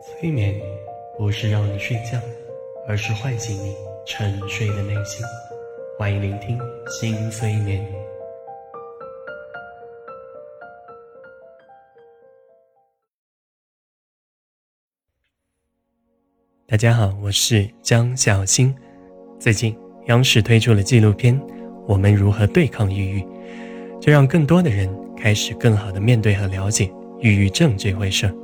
催眠不是让你睡觉，而是唤醒你沉睡的内心。欢迎聆听新催眠。大家好，我是江小新。最近央视推出了纪录片《我们如何对抗抑郁》，这让更多的人开始更好的面对和了解抑郁症这回事儿。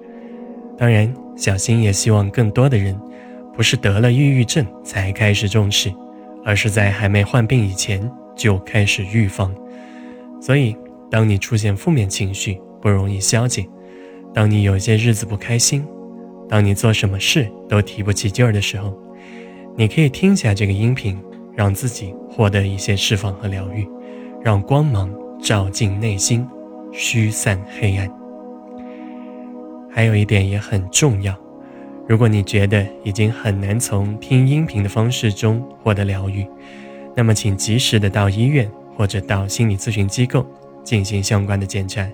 当然，小新也希望更多的人，不是得了抑郁症才开始重视，而是在还没患病以前就开始预防。所以，当你出现负面情绪不容易消解，当你有些日子不开心，当你做什么事都提不起劲儿的时候，你可以听一下这个音频，让自己获得一些释放和疗愈，让光芒照进内心，驱散黑暗。还有一点也很重要，如果你觉得已经很难从听音频的方式中获得疗愈，那么请及时的到医院或者到心理咨询机构进行相关的检查，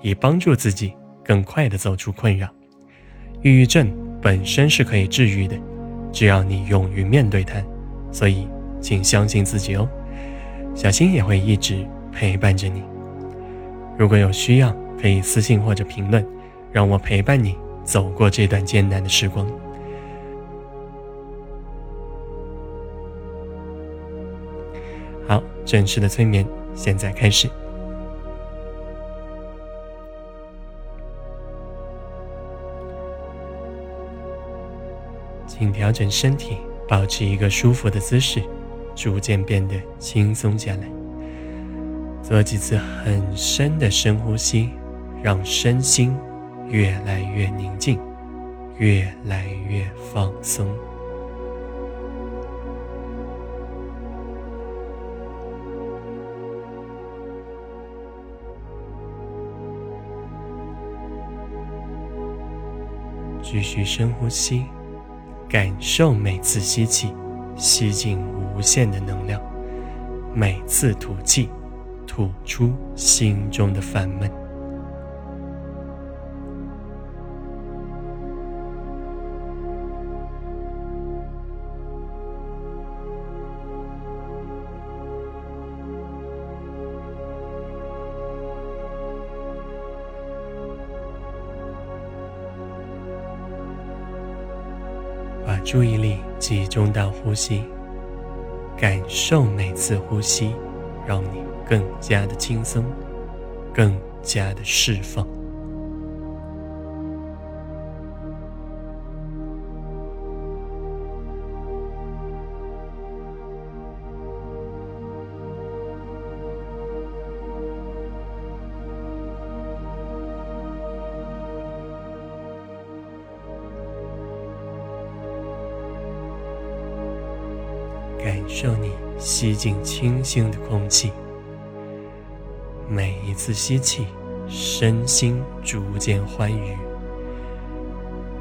以帮助自己更快的走出困扰。抑郁症本身是可以治愈的，只要你勇于面对它，所以请相信自己哦。小新也会一直陪伴着你。如果有需要，可以私信或者评论。让我陪伴你走过这段艰难的时光。好，正式的催眠现在开始，请调整身体，保持一个舒服的姿势，逐渐变得轻松下来。做几次很深的深呼吸，让身心。越来越宁静，越来越放松。继续深呼吸，感受每次吸气吸进无限的能量，每次吐气吐出心中的烦闷。注意力集中到呼吸，感受每次呼吸，让你更加的轻松，更加的释放。感受你吸进清新的空气，每一次吸气，身心逐渐欢愉。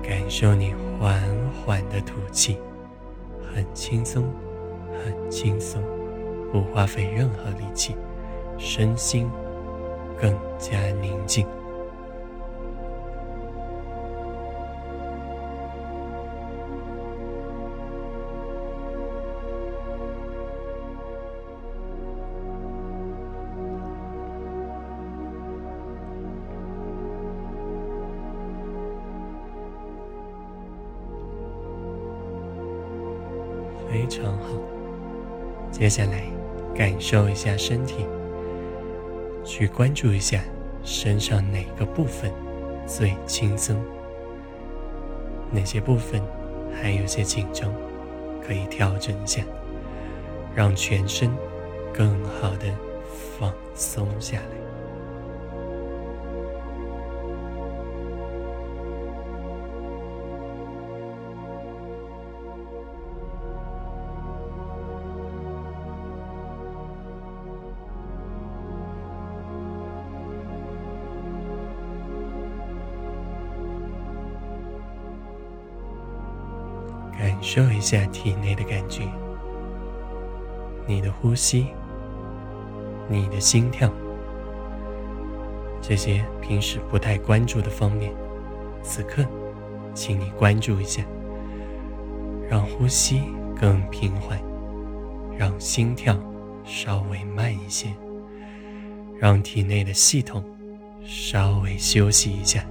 感受你缓缓的吐气，很轻松，很轻松，不花费任何力气，身心更加宁静。常好，接下来感受一下身体，去关注一下身上哪个部分最轻松，哪些部分还有些紧张，可以调整一下，让全身更好的放松下来。感受一下体内的感觉，你的呼吸，你的心跳，这些平时不太关注的方面，此刻请你关注一下，让呼吸更平缓，让心跳稍微慢一些，让体内的系统稍微休息一下。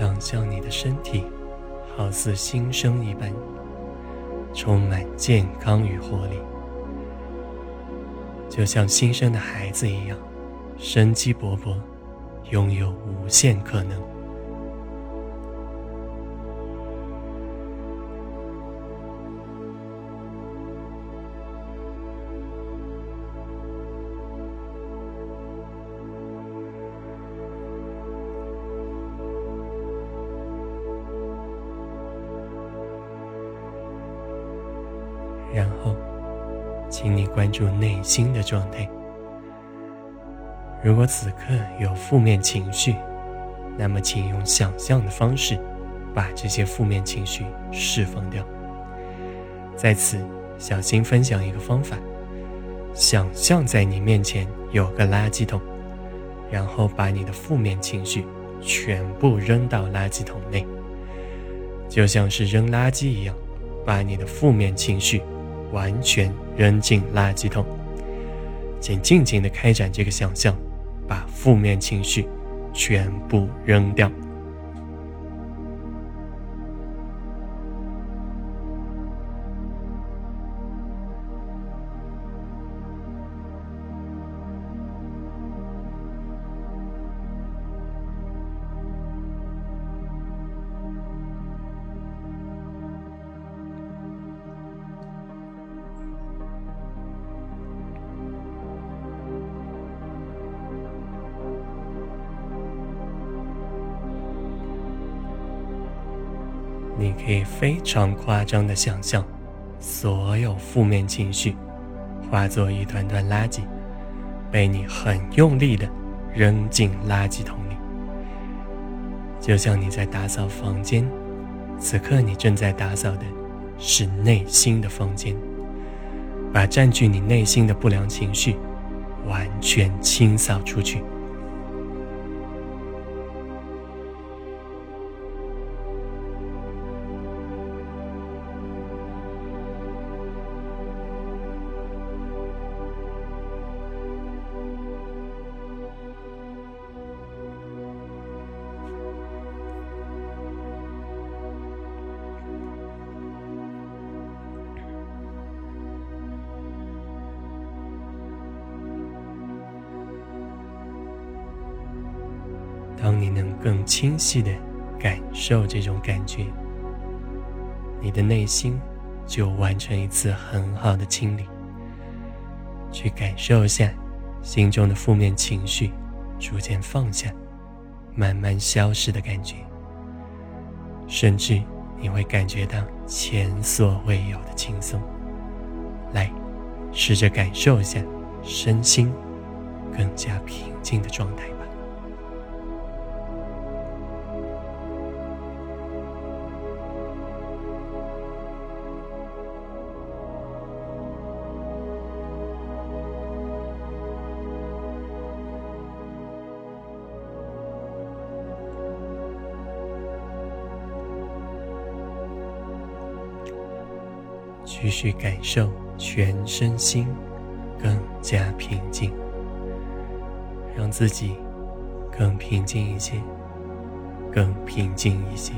想象你的身体好似新生一般，充满健康与活力，就像新生的孩子一样，生机勃勃，拥有无限可能。住内心的状态。如果此刻有负面情绪，那么请用想象的方式，把这些负面情绪释放掉。在此，小新分享一个方法：想象在你面前有个垃圾桶，然后把你的负面情绪全部扔到垃圾桶内，就像是扔垃圾一样，把你的负面情绪。完全扔进垃圾桶，请静静的开展这个想象，把负面情绪全部扔掉。你可以非常夸张的想象，所有负面情绪化作一团团垃圾，被你很用力的扔进垃圾桶里。就像你在打扫房间，此刻你正在打扫的是内心的房间，把占据你内心的不良情绪完全清扫出去。当你能更清晰的感受这种感觉，你的内心就完成一次很好的清理。去感受一下心中的负面情绪逐渐放下、慢慢消失的感觉，甚至你会感觉到前所未有的轻松。来，试着感受一下身心更加平静的状态。继续感受全身心更加平静，让自己更平静一些，更平静一些，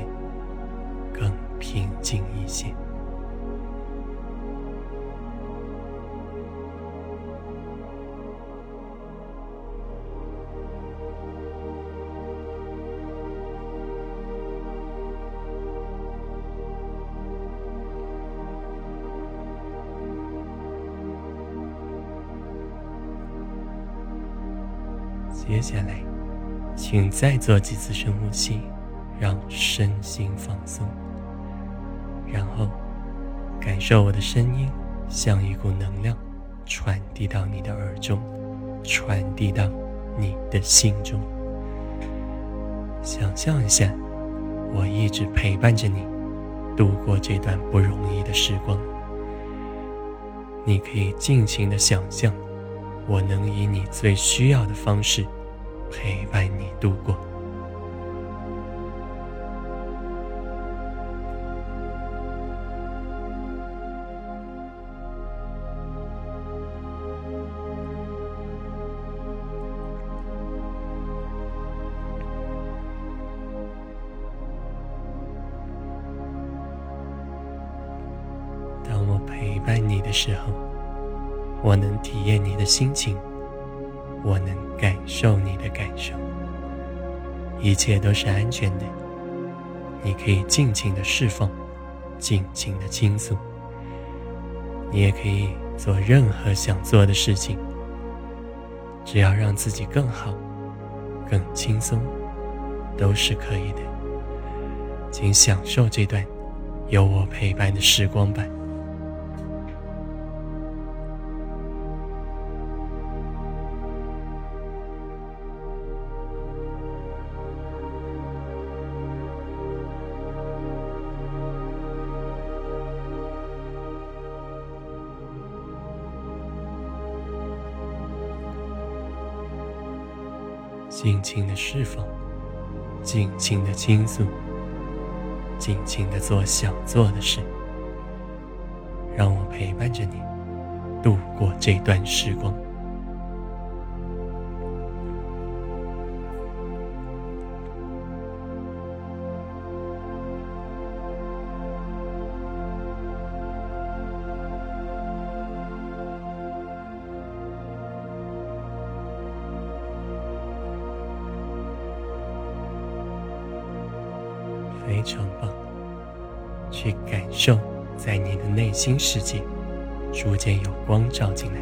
更平静一些。接下来，请再做几次深呼吸，让身心放松。然后，感受我的声音像一股能量传递到你的耳中，传递到你的心中。想象一下，我一直陪伴着你，度过这段不容易的时光。你可以尽情的想象，我能以你最需要的方式陪伴你度过。当我陪伴你的时候，我能体验你的心情，我能感受你的感受，一切都是安全的。你可以尽情的释放，尽情的倾诉。你也可以做任何想做的事情，只要让自己更好、更轻松，都是可以的。请享受这段有我陪伴的时光吧。尽情的释放，尽情的倾诉，尽情的做想做的事，让我陪伴着你度过这段时光。非常棒，去感受，在你的内心世界，逐渐有光照进来。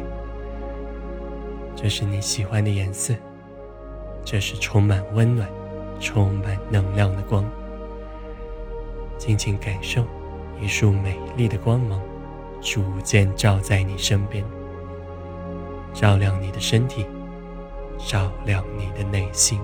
这是你喜欢的颜色，这是充满温暖、充满能量的光。静静感受，一束美丽的光芒，逐渐照在你身边，照亮你的身体，照亮你的内心。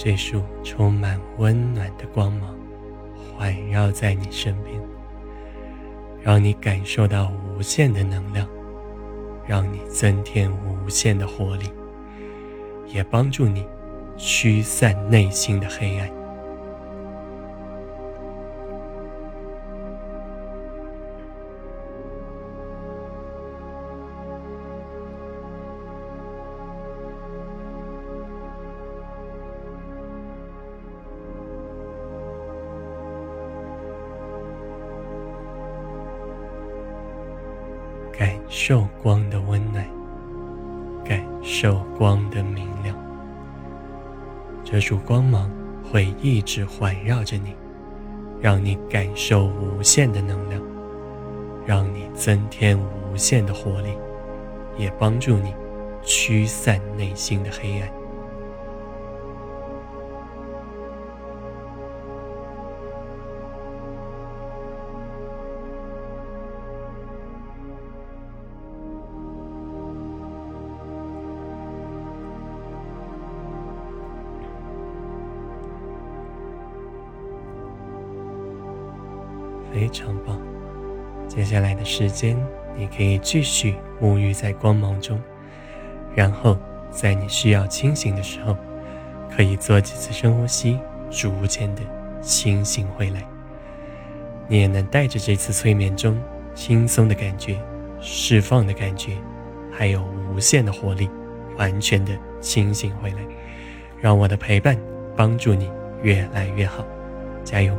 这束充满温暖的光芒环绕在你身边，让你感受到无限的能量，让你增添无限的活力，也帮助你驱散内心的黑暗。感受光的温暖，感受光的明亮。这束光芒会一直环绕着你，让你感受无限的能量，让你增添无限的活力，也帮助你驱散内心的黑暗。非常棒！接下来的时间，你可以继续沐浴在光芒中，然后在你需要清醒的时候，可以做几次深呼吸，逐渐的清醒回来。你也能带着这次催眠中轻松的感觉、释放的感觉，还有无限的活力，完全的清醒回来。让我的陪伴帮助你越来越好，加油！